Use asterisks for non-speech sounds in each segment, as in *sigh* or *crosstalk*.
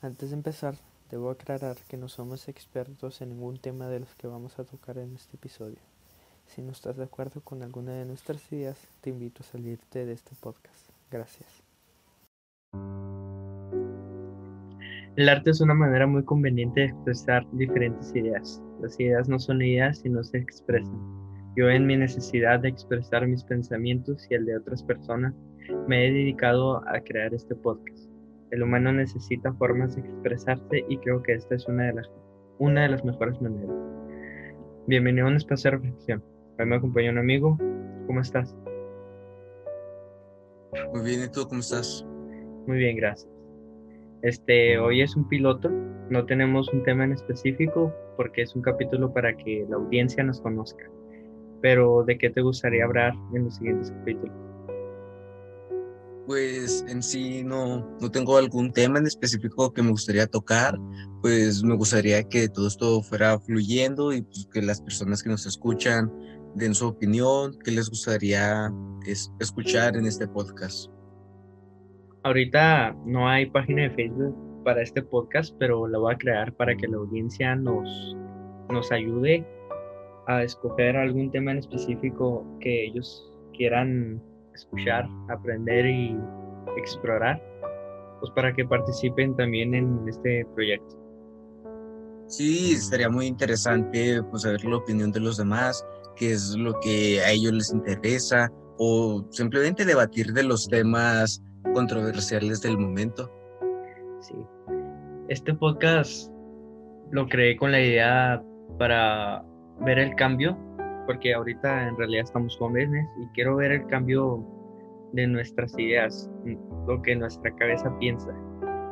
Antes de empezar, debo aclarar que no somos expertos en ningún tema de los que vamos a tocar en este episodio. Si no estás de acuerdo con alguna de nuestras ideas, te invito a salirte de este podcast. Gracias. El arte es una manera muy conveniente de expresar diferentes ideas. Las ideas no son ideas, sino se expresan. Yo en mi necesidad de expresar mis pensamientos y el de otras personas, me he dedicado a crear este podcast. El humano necesita formas de expresarse y creo que esta es una de las, una de las mejores maneras. Bienvenido a un espacio de reflexión. Hoy me acompaña un amigo. ¿Cómo estás? Muy bien, ¿y tú cómo estás? Muy bien, gracias. Este, hoy es un piloto, no tenemos un tema en específico porque es un capítulo para que la audiencia nos conozca. Pero ¿de qué te gustaría hablar en los siguientes capítulos? Pues en sí no, no tengo algún tema en específico que me gustaría tocar, pues me gustaría que todo esto fuera fluyendo y pues, que las personas que nos escuchan den su opinión, qué les gustaría escuchar en este podcast. Ahorita no hay página de Facebook para este podcast, pero la voy a crear para que la audiencia nos, nos ayude a escoger algún tema en específico que ellos quieran escuchar, aprender y explorar, pues para que participen también en este proyecto. Sí, sería muy interesante pues saber la opinión de los demás, qué es lo que a ellos les interesa o simplemente debatir de los temas controversiales del momento. Sí. Este podcast lo creé con la idea para ver el cambio porque ahorita en realidad estamos jóvenes y quiero ver el cambio de nuestras ideas, lo que nuestra cabeza piensa.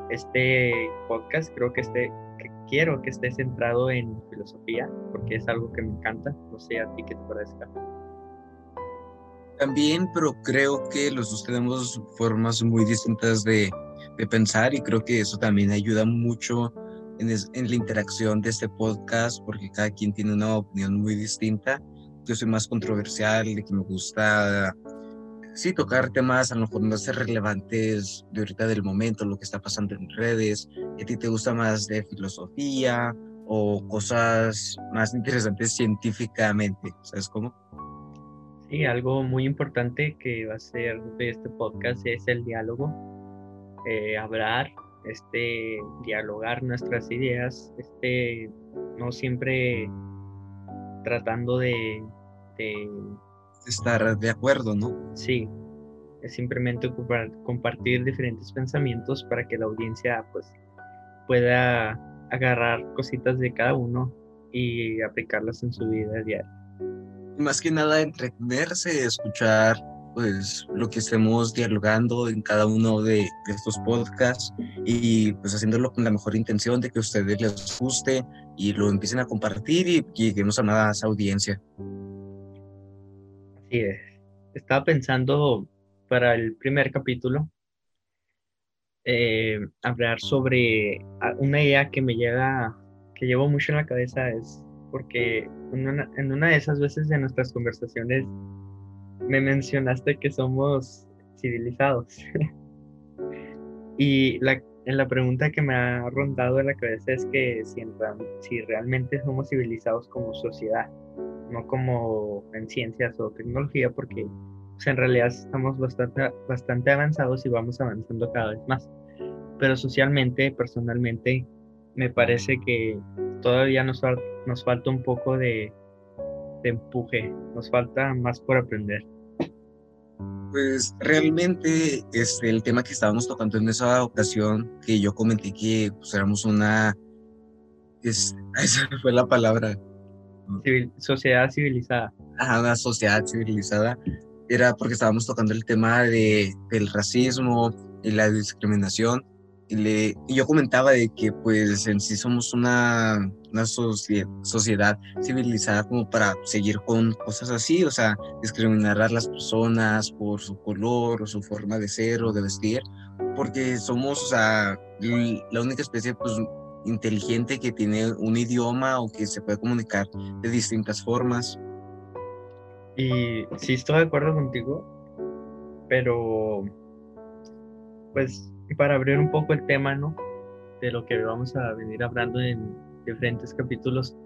Este podcast creo que esté, que quiero que esté centrado en filosofía, porque es algo que me encanta, no sé a ti qué te parezca. También, pero creo que los dos tenemos formas muy distintas de, de pensar y creo que eso también ayuda mucho en, en, la interacción de este podcast porque cada quien tiene una opinión muy distinta yo soy más controversial, de que me gusta, sí, tocar temas a lo mejor más relevantes de ahorita del momento, lo que está pasando en redes. ¿A ti te gusta más de filosofía o cosas más interesantes científicamente? ¿Sabes cómo? Sí, algo muy importante que va a ser de este podcast es el diálogo, eh, hablar, este, dialogar nuestras ideas, este, no siempre tratando de, estar de acuerdo, ¿no? Sí, es simplemente compartir diferentes pensamientos para que la audiencia pues pueda agarrar cositas de cada uno y aplicarlas en su vida diaria. Más que nada entretenerse, escuchar pues lo que estemos dialogando en cada uno de, estos podcasts y pues haciéndolo con la mejor intención de que a ustedes les guste y lo empiecen a compartir y lleguemos a más audiencia. Así es. Estaba pensando para el primer capítulo eh, hablar sobre una idea que me llega, que llevo mucho en la cabeza, es porque en una de esas veces de nuestras conversaciones me mencionaste que somos civilizados. *laughs* y la, la pregunta que me ha rondado en la cabeza es que si, realmente somos civilizados como sociedad, no como en ciencias o tecnología, porque pues, en realidad estamos bastante, avanzados y vamos avanzando cada vez más. Pero socialmente, personalmente, me parece que todavía nos, falta un poco de empuje, nos falta más por aprender. Pues realmente este, el tema que estábamos tocando en esa ocasión, que yo comenté que pues, éramos una, es, *laughs* esa fue la palabra. sociedad civilizada. Ah, una sociedad civilizada. Era porque estábamos tocando el tema de, del racismo y la discriminación le, yo comentaba de que pues en sí somos una, una sociedad civilizada como para seguir con cosas así, o sea, discriminar a las personas por su color o su forma de ser o de vestir, porque somos, o sea, la única especie pues inteligente que tiene un idioma o que se puede comunicar de distintas formas. Y sí estoy de acuerdo contigo, pero pues para abrir un poco el tema, ¿no? de lo que vamos a venir hablando en diferentes capítulos,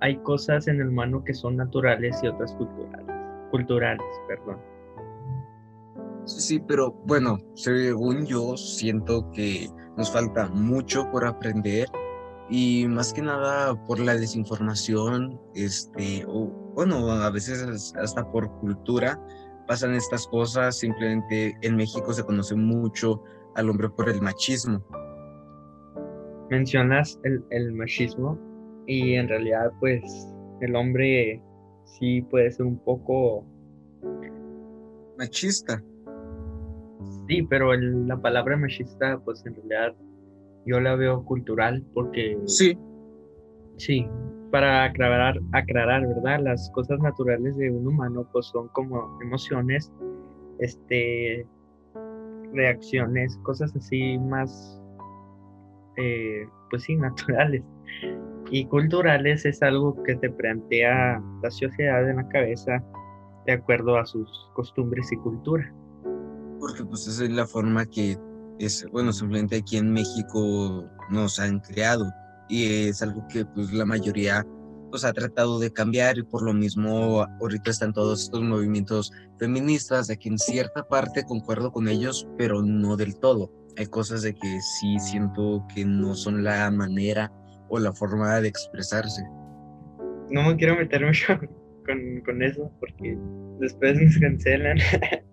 hay cosas en el humano que son naturales y otras culturales. Culturales, perdón. Sí, sí, pero bueno, según yo siento que nos falta mucho por aprender y más que nada por la desinformación, este, o bueno, a veces hasta por cultura pasan estas cosas, simplemente en México se conoce mucho al hombre por el machismo. Mencionas el, el machismo y en realidad pues el hombre sí puede ser un poco machista. Sí, pero la palabra machista pues en realidad yo la veo cultural porque... Sí. Sí, para aclarar, aclarar, ¿verdad? Las cosas naturales de un humano pues son como emociones, este, reacciones, cosas así más, eh, pues sí, *laughs* naturales. Y culturales es algo que te plantea la sociedad en la cabeza de acuerdo a sus costumbres y cultura. Porque pues esa es la forma que es, bueno, simplemente aquí en México nos han creado y es algo que pues la mayoría pues ha tratado de cambiar y por lo mismo ahorita están todos estos movimientos feministas de que en cierta parte concuerdo con ellos, pero no del todo. Hay cosas de que sí siento que no son la manera o la forma de expresarse. No me quiero meter mucho *laughs* con, con eso porque después nos cancelan. *laughs*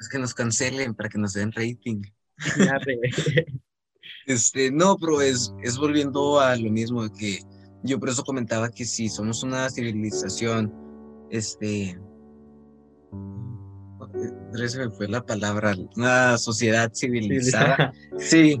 Es que nos cancelen para que nos den rating. Este, no, pero es, es volviendo a lo mismo que yo por eso comentaba que si somos una civilización, este, se me fue la palabra, una sociedad civilizada. *laughs* Sí,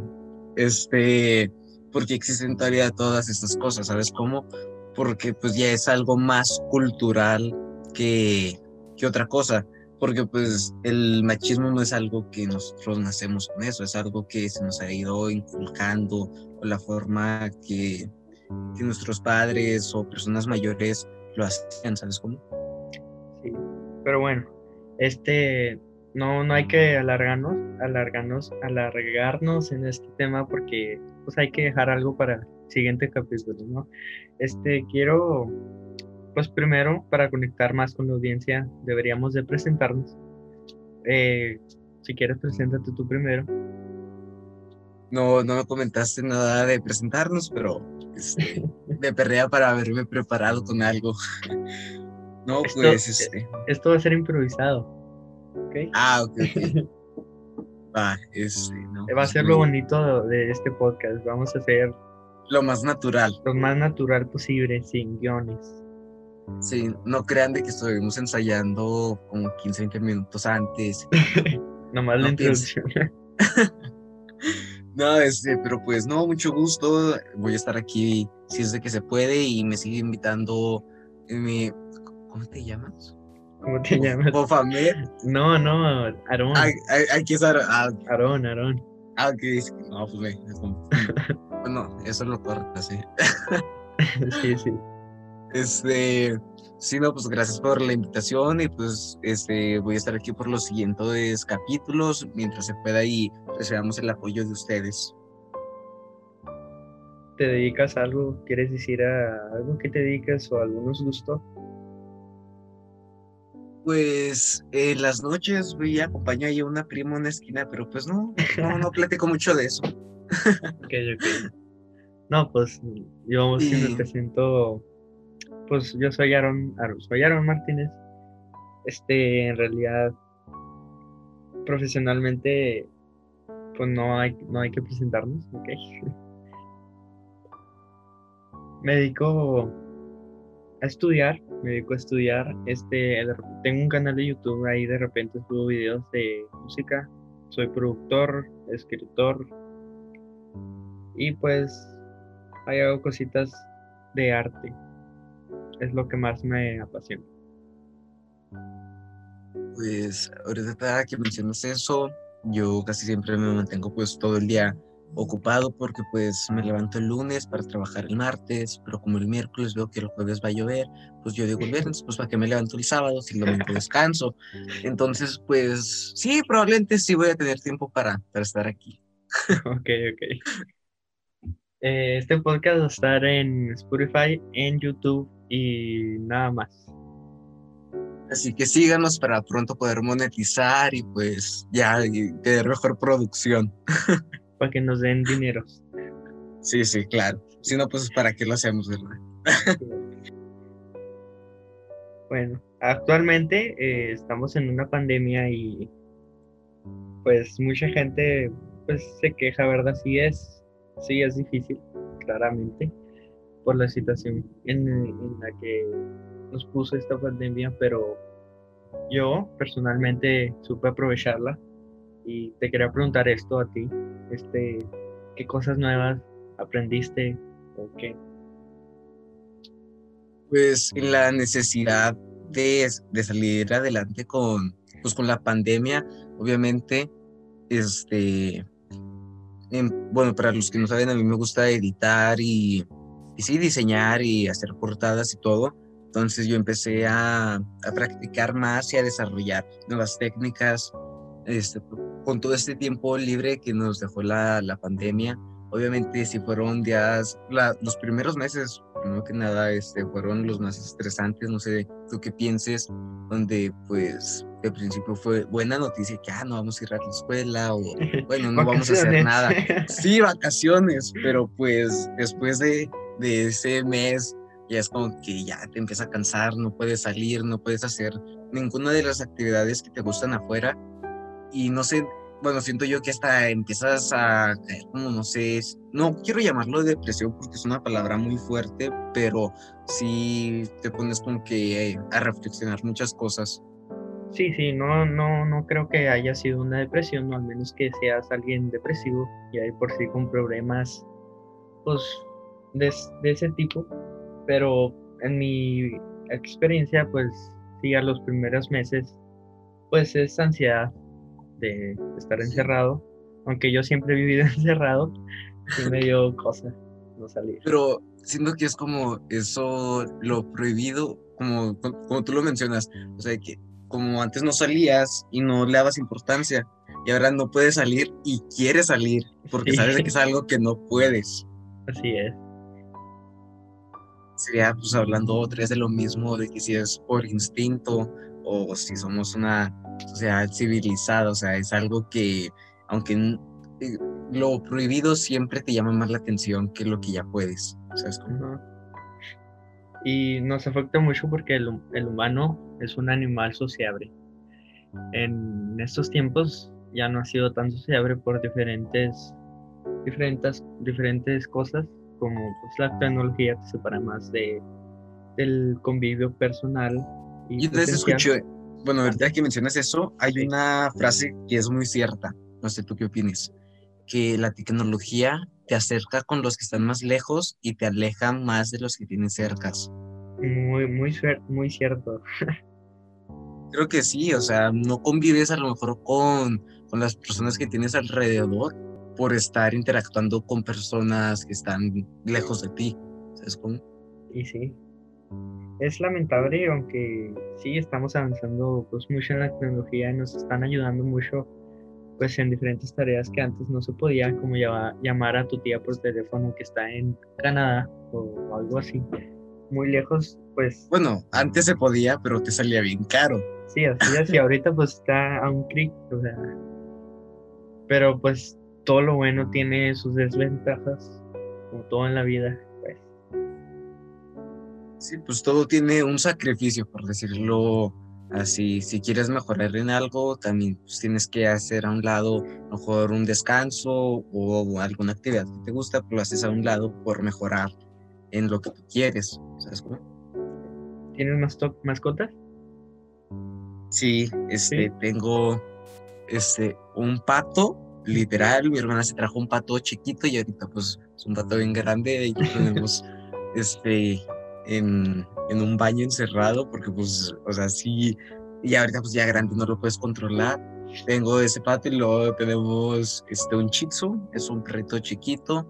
este, porque existen todavía todas estas cosas, ¿sabes cómo? Porque pues ya es algo más cultural que, que otra cosa, porque pues el machismo no es algo que nosotros nacemos con eso, es algo que se nos ha ido inculcando o la forma que, nuestros padres o personas mayores lo hacían, ¿sabes cómo? Sí, pero bueno, este, no, no hay que alargarnos, alargarnos, alargarnos en este tema porque pues hay que dejar algo para el siguiente capítulo, ¿no? Este, quiero, pues primero, para conectar más con la audiencia, deberíamos de presentarnos. Eh, si quieres, preséntate tú primero. No, no me comentaste nada de presentarnos, pero este, *laughs* me perrea para haberme preparado con algo. *laughs* no, pues este. Esto va a ser improvisado. ¿ok? Ah, ok, ok. *laughs* Va, este, no, Va a pues ser lo bonito de este podcast. Vamos a hacer lo más natural. lo más natural posible, sin guiones. Sí, no crean de que estuvimos ensayando como 15, 20 minutos antes. *laughs* Nomás la No pienses. introducción. *laughs* No, este, pero pues no, mucho gusto. Voy a estar aquí si es de que se puede y me sigue invitando mi. ¿Cómo te llamas? ¿Cómo te llamas? Bofamed. No, no, Aarón. Aquí es Ar- ah, Aarón, Aarón. ah, ok, No, pues como- *laughs* Bueno, eso lo corta, sí. sí, sí. Este, sí, no, pues gracias por la invitación y pues este, voy a estar aquí por los siguientes capítulos mientras se pueda y recibamos el apoyo de ustedes. ¿Te dedicas a algo? ¿Quieres decir a algo que te dedicas o a algunos gustos? Pues en las noches voy a acompañar a una prima en una esquina, pero pues no, no, no platico mucho de eso. *laughs* Ok, ok. No, pues yo sí me Y- presento. Pues yo soy Aaron, soy Aaron Martínez. Este, en realidad, profesionalmente, pues no hay, no hay que presentarnos, ok. *laughs* Me dedico a estudiar, me dedico a estudiar. Este, tengo un canal de YouTube ahí de repente subo videos de música. Soy productor, escritor, y pues ahí hago cositas de arte. Es lo que más me apasiona. Pues ahorita que mencionas eso, yo casi siempre me mantengo pues todo el día ocupado porque pues me levanto el lunes para trabajar el martes, pero como el miércoles veo que el jueves va a llover, pues yo digo el viernes, pues para que me levanto el sábado si el domingo descanso. Entonces pues sí, probablemente sí voy a tener tiempo para, para estar aquí. *laughs* ok, ok. Eh, este podcast va a estar en Spotify, en YouTube y nada más. Así que síganos para pronto poder monetizar y pues ya y tener mejor producción. *laughs* Para que nos den dinero. Sí, sí, claro. Si no, pues para qué lo hacemos, ¿verdad? *laughs* bueno, actualmente eh, estamos en una pandemia y pues mucha gente pues se queja, ¿verdad? Sí es, sí es difícil, claramente, por la situación en, en la que nos puso esta pandemia, pero yo personalmente supe aprovecharla y te quería preguntar esto a ti, este, ¿qué cosas nuevas aprendiste o qué? Pues la necesidad de, de salir adelante con, pues, con la pandemia, obviamente, este, bueno, para los que no saben, a mí me gusta editar y, y sí, diseñar y hacer portadas y todo. Entonces yo empecé a, a, practicar más y a desarrollar nuevas técnicas. Este, con todo este tiempo libre que nos dejó la, la pandemia, obviamente si fueron días, la, los primeros meses, primero que nada, este, fueron los más estresantes, no sé tú qué pienses, donde pues de principio fue buena noticia que ah, no vamos a ir a la escuela o *laughs* bueno, no vamos a hacer nada. Sí, vacaciones, pero pues después de, de ese mes ya es como que ya te empieza a cansar, no puedes salir, no puedes hacer ninguna de las actividades que te gustan afuera y no sé, bueno, siento yo que hasta empiezas a caer como, no sé, no quiero llamarlo depresión porque es una palabra muy fuerte, pero sí te pones como que eh, a reflexionar muchas cosas. Sí, sí, no, no, no creo que haya sido una depresión, no, al menos que seas alguien depresivo y hay por sí con problemas, pues, de, de ese tipo, pero en mi experiencia, pues, sí, a los primeros meses, pues es ansiedad de estar encerrado, aunque yo siempre he vivido *laughs* encerrado, y me dio cosa no salir. Pero siento que es como eso, lo prohibido, como, como tú lo mencionas, o sea, que como antes no salías y no le dabas importancia, y ahora no puedes salir y quieres salir, porque sabes que es algo que no puedes. Así es. Sería pues hablando otra vez de lo mismo, de que si es por instinto o si somos una sociedad civilizada, o sea, es algo que, aunque eh, lo prohibido siempre te llama más la atención que lo que ya puedes. O sea, es como... Y nos afecta mucho porque el, el, humano es un animal sociable. En estos tiempos ya no ha sido tan sociable por diferentes, diferentes, diferentes cosas, como pues, la tecnología te separa más de, del convivio personal. Y Yo te escuché, bueno, verdad que mencionas eso, hay una frase que es muy cierta, no sé tú qué opinas, que la tecnología te acerca con los que están más lejos y te aleja más de los que tienes cercas. Muy, muy, muy cierto. Creo que sí, o sea, no convives a lo mejor con, con las personas que tienes alrededor por estar interactuando con personas que están lejos de ti. ¿Sabes cómo? Y sí, es lamentable, aunque sí estamos avanzando pues mucho en la tecnología y nos están ayudando mucho pues en diferentes tareas que antes no se podía, como llamar a tu tía por teléfono que está en Canadá o algo así, muy lejos, pues... Bueno, antes se podía, pero te salía bien caro. Sí, así es, y ahorita pues está a un clic, o sea... Pero pues todo lo bueno tiene sus desventajas, como todo en la vida. Sí, pues todo tiene un sacrificio, por decirlo así. Si quieres mejorar en algo, también pues, tienes que hacer a un lado, mejor un descanso o, alguna actividad que te gusta, pero pues, lo haces a un lado por mejorar en lo que tú quieres. ¿Sabes cómo? ¿Tienes mascotas? Sí, este, tengo este, un pato, literal. Mi hermana se trajo un pato chiquito y ahorita, pues, es un pato bien grande y tenemos *laughs* este en, en, un baño encerrado, porque pues, o sea, sí, y ahorita pues ya grande no lo puedes controlar. Tengo ese pato y luego tenemos este, un chitsu, es un perrito chiquito,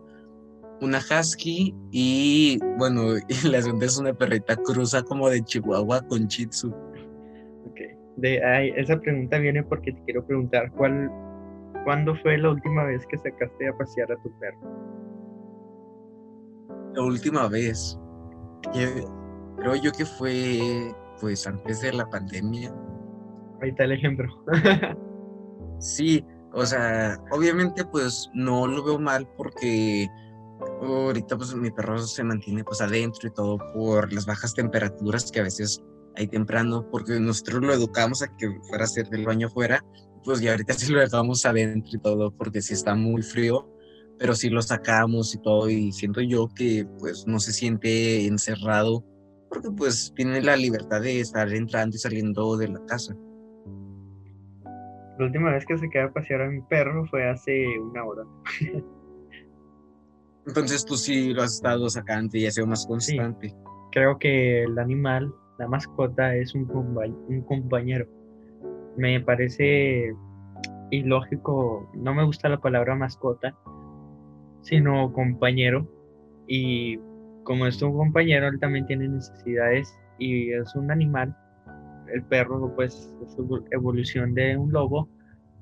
una husky y bueno, *laughs* y la segunda es una perrita cruza como de Chihuahua con chitsu. Ok, de, esa pregunta viene porque te quiero preguntar cuál, ¿Cuándo fue la última vez que sacaste a pasear a tu perro? La última vez, creo yo que fue pues antes de la pandemia. Ahí está el ejemplo. *laughs* sí, o sea, obviamente pues no lo veo mal porque ahorita pues mi perro se mantiene pues adentro y todo por las bajas temperaturas que a veces hay temprano, porque nosotros lo educamos a que fuera a hacer del baño afuera, pues ya ahorita sí lo dejamos adentro y todo porque sí está muy frío, pero sí lo sacamos y todo y siento yo que pues no se siente encerrado porque pues tiene la libertad de estar entrando y saliendo de la casa. La última vez que se quedó a pasear a mi perro fue hace una hora. *laughs* Entonces tú sí lo has estado sacando y ha sido más constante. Creo que el animal, la mascota, es un, un compañero. Me parece ilógico, no me gusta la palabra mascota, sino compañero. Y como es un compañero, él también tiene necesidades y es un animal. El perro, pues, es evolución de un lobo.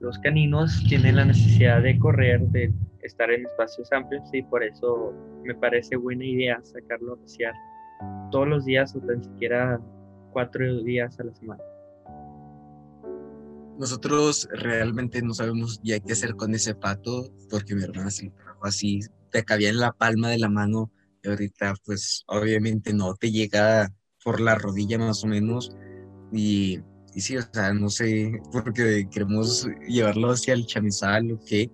Los caninos tienen la necesidad de correr, de estar en espacios amplios y por eso me parece buena idea sacarlo a pasear todos los días o tan siquiera cuatro días a la semana. Nosotros realmente no sabemos ya qué hacer con ese pato porque mi hermana se lo trajo así, te cabía en la palma de la mano ahorita pues obviamente no te llega por la rodilla más o menos y, y sí, o sea, no sé, porque queremos llevarlo hacia el chamizal o qué,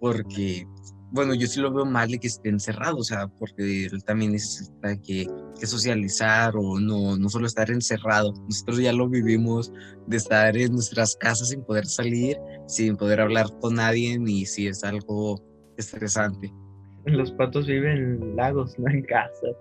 porque, bueno, yo sí lo veo mal de que esté encerrado, o sea, porque él también necesita que, que socializar o no, no solo estar encerrado. Nosotros ya lo vivimos de estar en nuestras casas sin poder salir, sin poder hablar con nadie, y sí es algo estresante los patos viven en lagos, no en casas.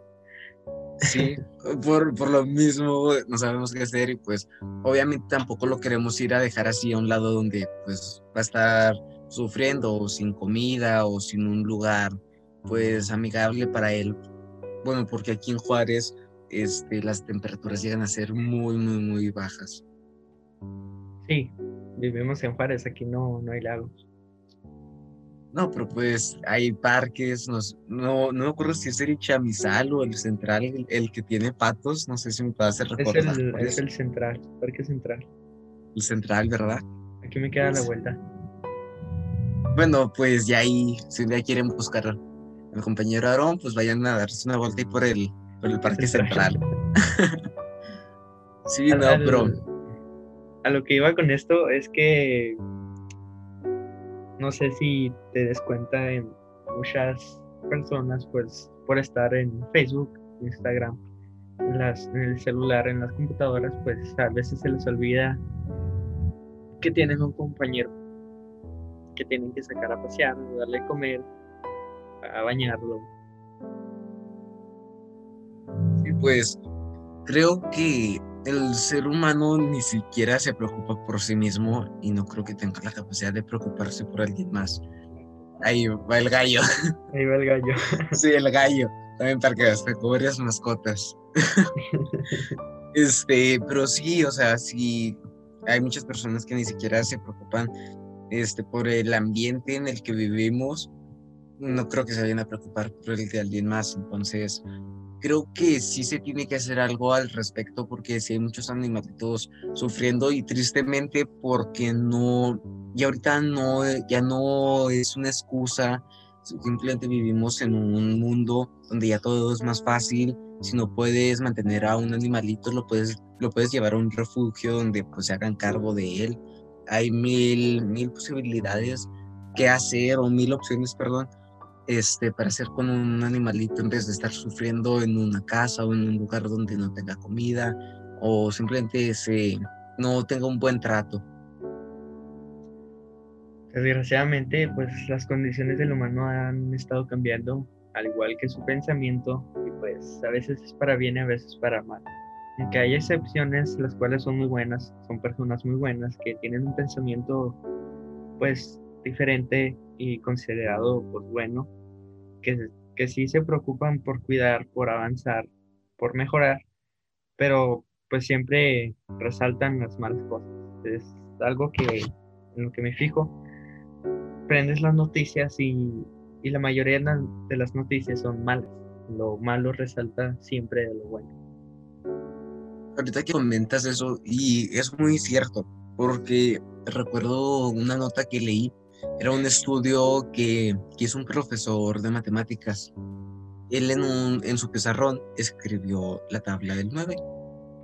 Sí, por, por, lo mismo no sabemos qué hacer y pues obviamente tampoco lo queremos ir a dejar así a un lado donde pues va a estar sufriendo o sin comida o sin un lugar pues amigable para él. Bueno, porque aquí en Juárez este, las temperaturas llegan a ser muy, muy, muy bajas. Sí, vivimos en Juárez, aquí no, no hay lagos. No, pero pues hay parques, no, no, no me acuerdo si es el Chamizal o el Central, el, que tiene patos, no sé si me puede hacer recordar. Es el, es el Central, Parque Central. El Central, ¿verdad? Aquí me queda la pues vuelta. Bueno, pues ya ahí, si un día quieren buscar al compañero Aarón, pues vayan a darse una vuelta ahí por el, por el Parque Central. *laughs* sí, no, pero... A lo que iba con esto es que no sé si te des cuenta en muchas personas, pues por estar en Facebook, Instagram, en, las, en el celular, en las computadoras, pues a veces se les olvida que tienen un compañero, que tienen que sacar a pasear, darle a comer, a bañarlo. Sí, pues creo que el ser humano ni siquiera se preocupa por sí mismo y no creo que tenga la capacidad de preocuparse por alguien más. Ahí va el gallo. *laughs* Ahí va el gallo. *laughs* Sí, el gallo. También para que con varias mascotas. *laughs* este, pero sí, o sea, sí, hay muchas personas que ni siquiera se preocupan este, por el ambiente en el que vivimos. No creo que se vayan a preocupar por el de alguien más. Entonces, creo que sí se tiene que hacer algo al respecto porque sí hay muchos animalitos sufriendo y tristemente porque no, y ahorita no, ya no es una excusa, simplemente vivimos en un mundo donde ya todo es más fácil, si no puedes mantener a un animalito lo puedes, lo puedes llevar a un refugio donde pues se hagan cargo de él, hay mil, mil posibilidades que hacer o mil opciones, perdón, este, para hacer con un animalito en vez de estar sufriendo en una casa o en un lugar donde no tenga comida o simplemente se, no tenga un buen trato. Desgraciadamente, pues las condiciones del humano han estado cambiando, al igual que su pensamiento, y pues a veces es para bien y a veces para mal. Aunque hay excepciones, las cuales son muy buenas, son personas muy buenas que tienen un pensamiento pues diferente y considerado pues bueno, que, que sí se preocupan por cuidar, por avanzar, por mejorar, pero pues siempre resaltan las malas cosas. Es algo que en lo que me fijo. prendes las noticias y, y la mayoría de las, de las noticias son malas. Lo malo resalta siempre de lo bueno. Ahorita que comentas eso, y es muy cierto, porque recuerdo una nota que leí, era un estudio que, que hizo un profesor de matemáticas. Él en, un, en su pizarrón escribió la tabla del 9,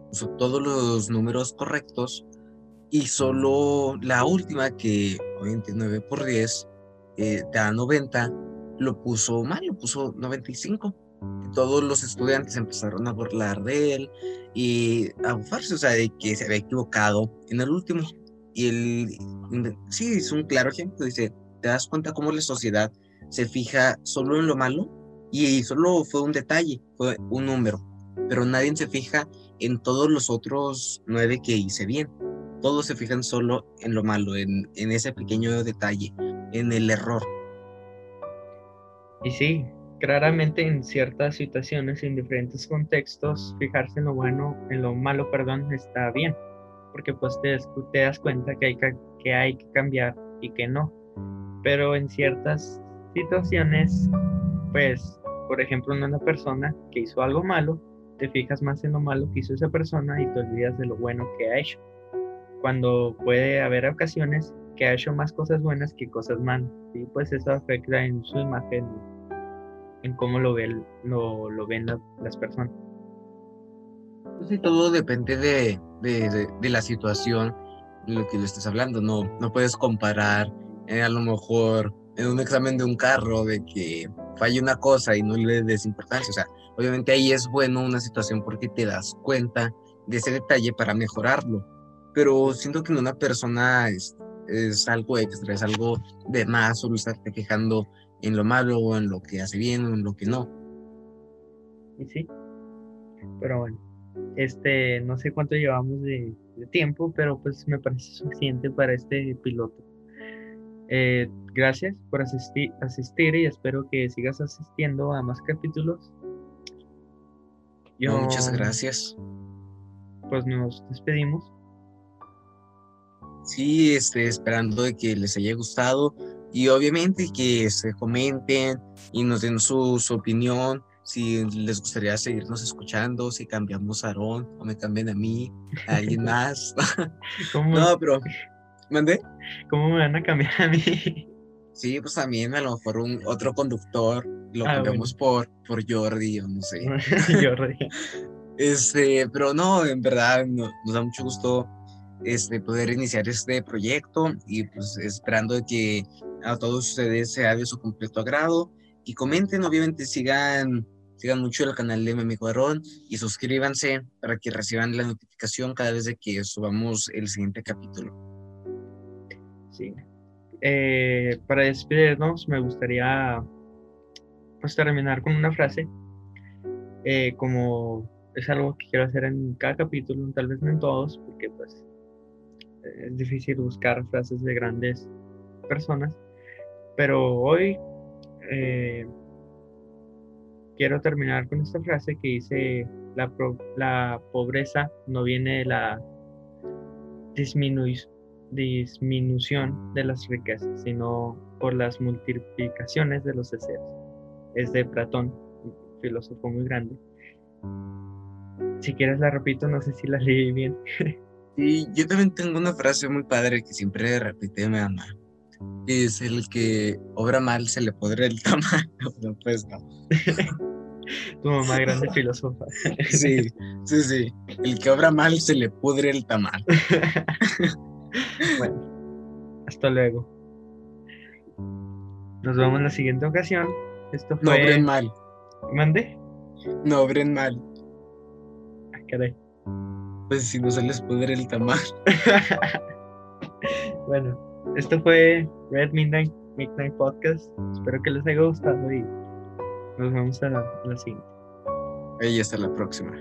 puso todos los números correctos y solo la última, que obviamente 9 por 10, eh, da 90, lo puso mal, lo puso 95. Todos los estudiantes empezaron a burlar de él y a bufarse, o sea, de que se había equivocado en el último. Y él, sí, es un claro ejemplo, dice, ¿te das cuenta cómo la sociedad se fija solo en lo malo? Y solo fue un detalle, fue un número, pero nadie se fija en todos los otros nueve que hice bien. Todos se fijan solo en lo malo, en, en ese pequeño detalle, en el error. Y sí, claramente en ciertas situaciones, en diferentes contextos, fijarse en lo bueno, en lo malo, perdón, está bien, porque pues te, te das cuenta que hay que, que hay que cambiar y que no. Pero en ciertas situaciones, pues, por ejemplo, una persona que hizo algo malo, te fijas más en lo malo que hizo esa persona y te olvidas de lo bueno que ha hecho. Cuando puede haber ocasiones que ha hecho más cosas buenas que cosas malas, y pues eso afecta en su imagen en cómo lo, ve, lo, lo ven la, las personas. Pues sí, todo depende de, de, de, de, la situación, de lo que le estés hablando. No, no puedes comparar eh, a lo mejor en un examen de un carro de que falle una cosa y no le des importancia. O sea, obviamente ahí es bueno una situación porque te das cuenta de ese detalle para mejorarlo. Pero siento que en una persona es, es algo extra, es algo de más, solo estarte fijando en lo malo o en lo que hace bien o en lo que no. Y sí, pero bueno, este, no sé cuánto llevamos de, de tiempo, pero pues me parece suficiente para este piloto. Eh, gracias por asistir, asistir y espero que sigas asistiendo a más capítulos. Yo, no, muchas gracias. Pues nos despedimos. Sí, este, esperando de que les haya gustado y obviamente que se comenten y nos den su, su, opinión, si les gustaría seguirnos escuchando, si cambiamos a Aarón o me cambian a mí, a alguien *laughs* más. *laughs* no, pero, ¿mandé? ¿Cómo me van a cambiar a mí? *laughs* Sí, pues también a lo mejor un otro conductor, lo ah, cambiamos bueno. por, por Jordi o no sé. Jordi. Este, pero no, en verdad no, nos da mucho gusto este, poder iniciar este proyecto y pues esperando que a todos ustedes sea de su completo agrado y comenten, obviamente sigan, sigan mucho el canal de mi amigo y suscríbanse para que reciban la notificación cada vez de que subamos el siguiente capítulo. Sí. Eh, para despedirnos me gustaría pues terminar con una frase eh, como es algo que quiero hacer en cada capítulo, tal vez no en todos, porque pues es difícil buscar frases de grandes personas, pero hoy eh, quiero terminar con esta frase que dice, la, pobreza no viene de la disminu disminución de las riquezas, sino por las multiplicaciones de los deseos. Es de Platón, un filósofo muy grande. Si quieres la repito, no sé si la leí bien. Sí, yo también tengo una frase muy padre que siempre repite mi mamá. Es el que obra mal se le podre el *laughs* tamaño. No, pues no. *laughs* tu mamá grande filósofa. *laughs* sí, sí, sí. El que obra mal se le pudre el tamaño. bueno, hasta luego. Nos vemos en la siguiente ocasión. Esto fue... No obren mal. ¿Mande? No obren mal. Ah, caray. Pues si no se les pudre el tamaño. bueno, esto fue Red Midnight, Midnight Podcast. Espero que les haya gustado y nos vemos a la, siguiente. Y hasta la próxima.